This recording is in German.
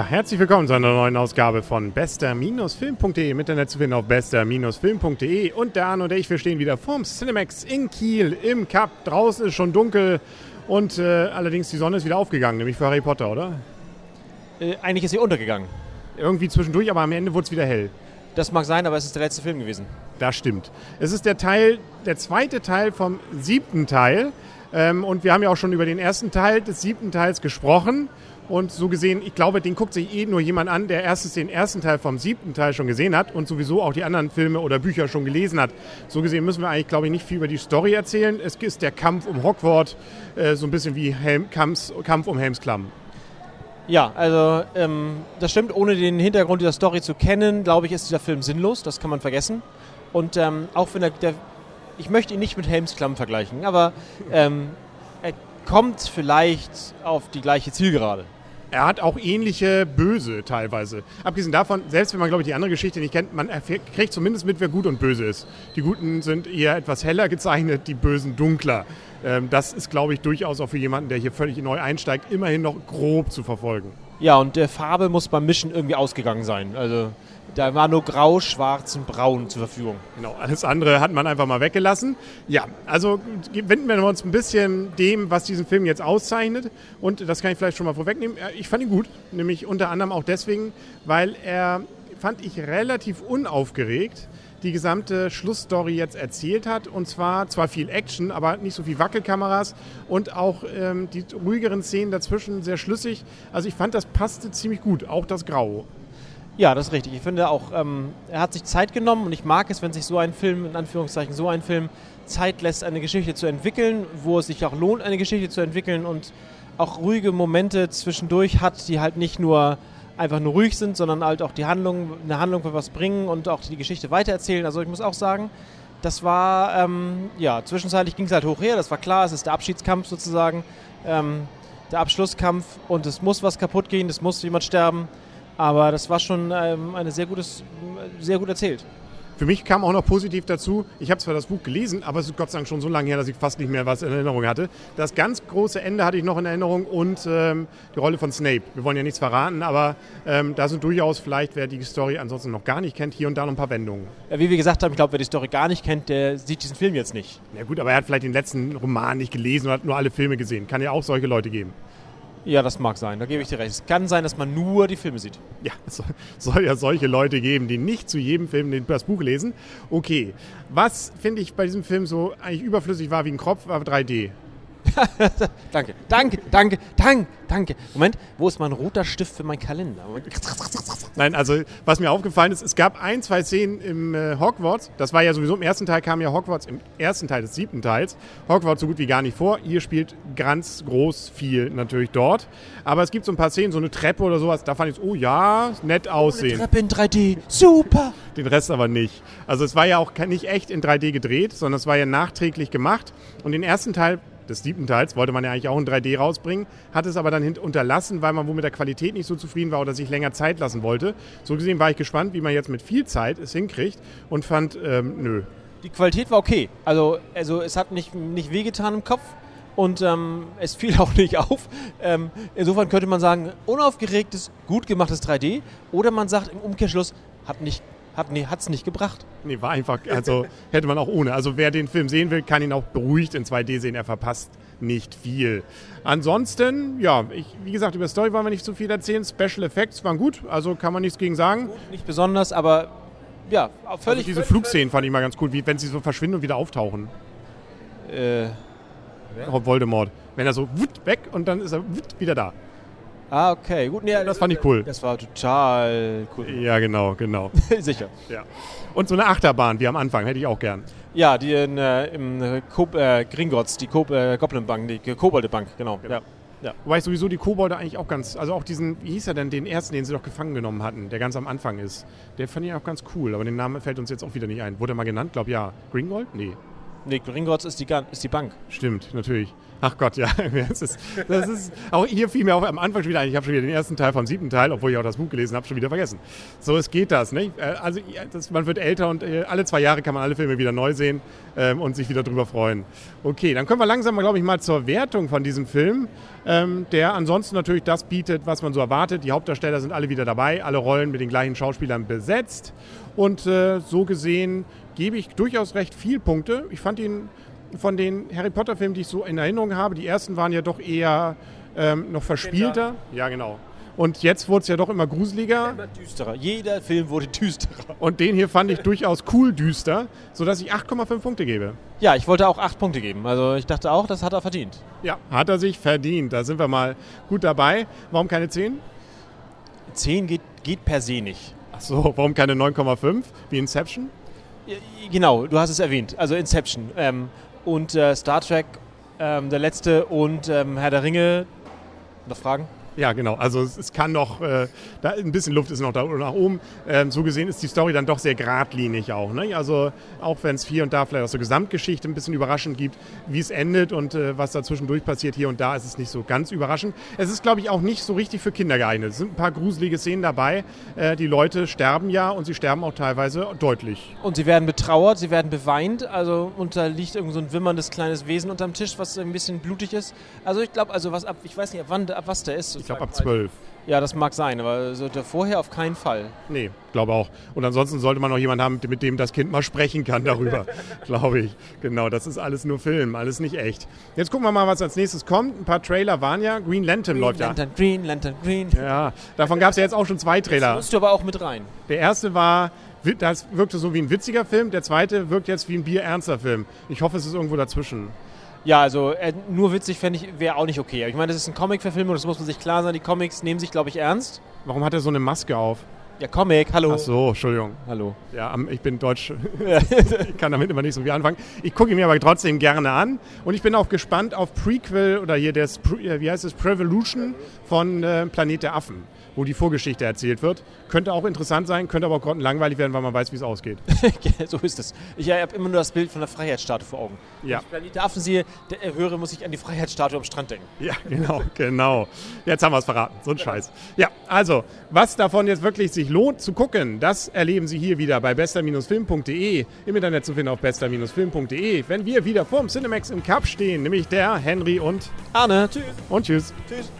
Ja, herzlich willkommen zu einer neuen Ausgabe von bester-film.de. Mit Internet zu finden auf bester-film.de. Und der Arno und ich, wir stehen wieder vorm Cinemax in Kiel im Cup. Draußen ist schon dunkel und äh, allerdings die Sonne ist wieder aufgegangen, nämlich für Harry Potter, oder? Äh, eigentlich ist sie untergegangen. Irgendwie zwischendurch, aber am Ende wurde es wieder hell. Das mag sein, aber es ist der letzte Film gewesen. Das stimmt. Es ist der Teil, der zweite Teil vom siebten Teil. Ähm, und wir haben ja auch schon über den ersten Teil des siebten Teils gesprochen. Und so gesehen, ich glaube, den guckt sich eh nur jemand an, der erstens den ersten Teil vom siebten Teil schon gesehen hat und sowieso auch die anderen Filme oder Bücher schon gelesen hat. So gesehen müssen wir eigentlich, glaube ich, nicht viel über die Story erzählen. Es ist der Kampf um Hogwarts, äh, so ein bisschen wie Helm, Kampf, Kampf um Helmsklamm. Ja, also ähm, das stimmt. Ohne den Hintergrund dieser Story zu kennen, glaube ich, ist dieser Film sinnlos. Das kann man vergessen. Und ähm, auch wenn der, der, ich möchte ihn nicht mit Helmsklamm vergleichen, aber ähm, er kommt vielleicht auf die gleiche Zielgerade. Er hat auch ähnliche Böse teilweise. Abgesehen davon, selbst wenn man, glaube ich, die andere Geschichte nicht kennt, man kriegt zumindest mit, wer gut und böse ist. Die Guten sind eher etwas heller gezeichnet, die Bösen dunkler. Ähm, das ist, glaube ich, durchaus auch für jemanden, der hier völlig neu einsteigt, immerhin noch grob zu verfolgen. Ja, und der Farbe muss beim Mischen irgendwie ausgegangen sein. Also da war nur grau, schwarz und braun zur Verfügung. Genau, alles andere hat man einfach mal weggelassen. Ja, also wenden wir uns ein bisschen dem, was diesen Film jetzt auszeichnet. Und das kann ich vielleicht schon mal vorwegnehmen. Ich fand ihn gut, nämlich unter anderem auch deswegen, weil er, fand ich, relativ unaufgeregt die gesamte Schlussstory jetzt erzählt hat. Und zwar zwar viel Action, aber nicht so viel Wackelkameras und auch ähm, die ruhigeren Szenen dazwischen sehr schlüssig. Also ich fand, das passte ziemlich gut, auch das Grau. Ja, das ist richtig. Ich finde auch, ähm, er hat sich Zeit genommen und ich mag es, wenn sich so ein Film, in Anführungszeichen so ein Film, Zeit lässt, eine Geschichte zu entwickeln, wo es sich auch lohnt, eine Geschichte zu entwickeln und auch ruhige Momente zwischendurch hat, die halt nicht nur einfach nur ruhig sind, sondern halt auch die Handlung, eine Handlung für was bringen und auch die Geschichte weitererzählen. Also ich muss auch sagen, das war, ähm, ja, zwischenzeitlich ging es halt hoch her, das war klar, es ist der Abschiedskampf sozusagen, ähm, der Abschlusskampf und es muss was kaputt gehen, es muss jemand sterben, aber das war schon ähm, eine sehr, gutes, sehr gut erzählt. Für mich kam auch noch positiv dazu, ich habe zwar das Buch gelesen, aber es ist Gott sei Dank schon so lange her, dass ich fast nicht mehr was in Erinnerung hatte. Das ganz große Ende hatte ich noch in Erinnerung und ähm, die Rolle von Snape. Wir wollen ja nichts verraten, aber ähm, da sind durchaus vielleicht, wer die Story ansonsten noch gar nicht kennt, hier und da noch ein paar Wendungen. Ja, wie wir gesagt haben, ich glaube, wer die Story gar nicht kennt, der sieht diesen Film jetzt nicht. Ja gut, aber er hat vielleicht den letzten Roman nicht gelesen oder hat nur alle Filme gesehen. Kann ja auch solche Leute geben. Ja, das mag sein, da gebe ich dir recht. Es kann sein, dass man nur die Filme sieht. Ja, es soll ja solche Leute geben, die nicht zu jedem Film das Buch lesen. Okay, was finde ich bei diesem Film so eigentlich überflüssig war wie ein Kropf, war 3D. danke, danke, danke, danke, danke. Moment, wo ist mein roter Stift für meinen Kalender? Nein, also was mir aufgefallen ist, es gab ein, zwei Szenen im äh, Hogwarts. Das war ja sowieso im ersten Teil kam ja Hogwarts im ersten Teil des siebten Teils. Hogwarts so gut wie gar nicht vor. Ihr spielt ganz groß viel natürlich dort. Aber es gibt so ein paar Szenen, so eine Treppe oder sowas. Da fand ich, oh ja, nett aussehen. Eine Treppe in 3D, super. Den Rest aber nicht. Also es war ja auch nicht echt in 3D gedreht, sondern es war ja nachträglich gemacht. Und den ersten Teil des siebten Teils wollte man ja eigentlich auch in 3D rausbringen, hat es aber dann unterlassen, weil man wohl mit der Qualität nicht so zufrieden war oder sich länger Zeit lassen wollte. So gesehen war ich gespannt, wie man jetzt mit viel Zeit es hinkriegt und fand, ähm, nö. Die Qualität war okay. Also, also es hat nicht, nicht wehgetan im Kopf und ähm, es fiel auch nicht auf. Ähm, insofern könnte man sagen, unaufgeregtes, gut gemachtes 3D oder man sagt im Umkehrschluss, hat nicht hat nee, es nicht gebracht. Nee, war einfach, also hätte man auch ohne. Also wer den Film sehen will, kann ihn auch beruhigt in 2D sehen. Er verpasst nicht viel. Ansonsten, ja, ich, wie gesagt, über Story wollen wir nicht zu viel erzählen. Special Effects waren gut, also kann man nichts gegen sagen. Gut, nicht besonders, aber ja, völlig. Also diese Flugszenen fand ich mal ganz cool, wie wenn sie so verschwinden und wieder auftauchen. Äh. Voldemort. Wenn er so weg und dann ist er wieder da. Ah, okay. Gut, nee, das fand ich cool. Das war total cool. Ja, genau, genau. Sicher. Ja. Und so eine Achterbahn wie am Anfang hätte ich auch gern. Ja, die in, äh, im äh, äh Gringotts, die Ko äh, Goblin Bank, die Kobolde Bank, genau. genau. Ja. Ja. Wobei ich sowieso die Kobolde eigentlich auch ganz, also auch diesen, wie hieß er denn, den ersten, den sie doch gefangen genommen hatten, der ganz am Anfang ist. Der fand ich auch ganz cool, aber den Namen fällt uns jetzt auch wieder nicht ein. Wurde er mal genannt? Glaub ja. Gringold? Nee. Nee, Gringotts ist die, ist die Bank. Stimmt, natürlich. Ach Gott, ja. Das ist, das ist, auch hier fiel mir auch am Anfang schon wieder ein. Ich habe schon wieder den ersten Teil vom siebten Teil, obwohl ich auch das Buch gelesen habe, schon wieder vergessen. So, es geht das. Nicht? Äh, Also, das, man wird älter und äh, alle zwei Jahre kann man alle Filme wieder neu sehen ähm, und sich wieder drüber freuen. Okay, dann kommen wir langsam, glaube ich, mal zur Wertung von diesem Film, ähm, der ansonsten natürlich das bietet, was man so erwartet. Die Hauptdarsteller sind alle wieder dabei, alle Rollen mit den gleichen Schauspielern besetzt. Und äh, so gesehen gebe ich durchaus recht viel Punkte. Ich fand ihn von den Harry Potter-Filmen, die ich so in Erinnerung habe, die ersten waren ja doch eher ähm, noch verspielter. Ja, genau. Und jetzt wurde es ja doch immer gruseliger. Immer düsterer. Jeder Film wurde düsterer. Und den hier fand ich durchaus cool düster, sodass ich 8,5 Punkte gebe. Ja, ich wollte auch acht Punkte geben. Also ich dachte auch, das hat er verdient. Ja, hat er sich verdient. Da sind wir mal gut dabei. Warum keine 10? 10 geht, geht per se nicht. Ach so, warum keine 9,5 wie Inception? Genau, du hast es erwähnt. Also Inception ähm, und äh, Star Trek, ähm, der letzte und ähm, Herr der Ringe. Noch Fragen? Ja, genau. Also es, es kann noch, äh, da ein bisschen Luft ist noch da nach oben. Ähm, so gesehen ist die Story dann doch sehr geradlinig auch. Ne? Also auch wenn es hier und da vielleicht aus der Gesamtgeschichte ein bisschen überraschend gibt, wie es endet und äh, was da zwischendurch passiert hier und da, ist es nicht so ganz überraschend. Es ist, glaube ich, auch nicht so richtig für Kinder geeignet. Es sind ein paar gruselige Szenen dabei. Äh, die Leute sterben ja und sie sterben auch teilweise deutlich. Und sie werden betrauert, sie werden beweint. Also und da liegt irgend so ein wimmerndes kleines Wesen unterm Tisch, was ein bisschen blutig ist. Also ich glaube, also was ab, ich weiß nicht, ab wann, ab was der ist. Ich glaube ab 12. Ja, das mag sein, aber vorher auf keinen Fall. Nee, glaube auch. Und ansonsten sollte man noch jemanden haben, mit dem das Kind mal sprechen kann darüber, glaube ich. Genau, das ist alles nur Film, alles nicht echt. Jetzt gucken wir mal, was als nächstes kommt. Ein paar Trailer waren ja. Green Lantern Green läuft Lantern, Green Lantern, Green. ja. Ja, davon gab es ja jetzt auch schon zwei Trailer. musst du aber auch mit rein. Der erste war, das wirkte so wie ein witziger Film. Der zweite wirkt jetzt wie ein bierernster Film. Ich hoffe, es ist irgendwo dazwischen. Ja, also äh, nur witzig fände ich, wäre auch nicht okay. Aber ich meine, das ist ein Comic-Verfilmung, das muss man sich klar sein. Die Comics nehmen sich, glaube ich, ernst. Warum hat er so eine Maske auf? Ja, Comic, hallo. Ach so, Entschuldigung. Hallo. Ja, ich bin deutsch. ich kann damit immer nicht so viel anfangen. Ich gucke ihn mir aber trotzdem gerne an. Und ich bin auch gespannt auf Prequel oder hier das, äh, wie heißt es, Prevolution von äh, Planet der Affen, wo die Vorgeschichte erzählt wird. Könnte auch interessant sein, könnte aber auch langweilig werden, weil man weiß, wie es ausgeht. so ist es. Ich habe immer nur das Bild von der Freiheitsstatue vor Augen. Ja. Wenn ich Planet der Affen sehe, der äh, höre, muss ich an die Freiheitsstatue am Strand denken. Ja, genau, genau. Jetzt haben wir es verraten. So ein Scheiß. Ja, also, was davon jetzt wirklich sich lohnt zu gucken, das erleben Sie hier wieder bei bester-film.de. Im Internet zu finden auf bester-film.de. Wenn wir wieder vorm Cinemax im Cup stehen, nämlich der Henry und, Arne, tschüss. und tschüss. Tschüss.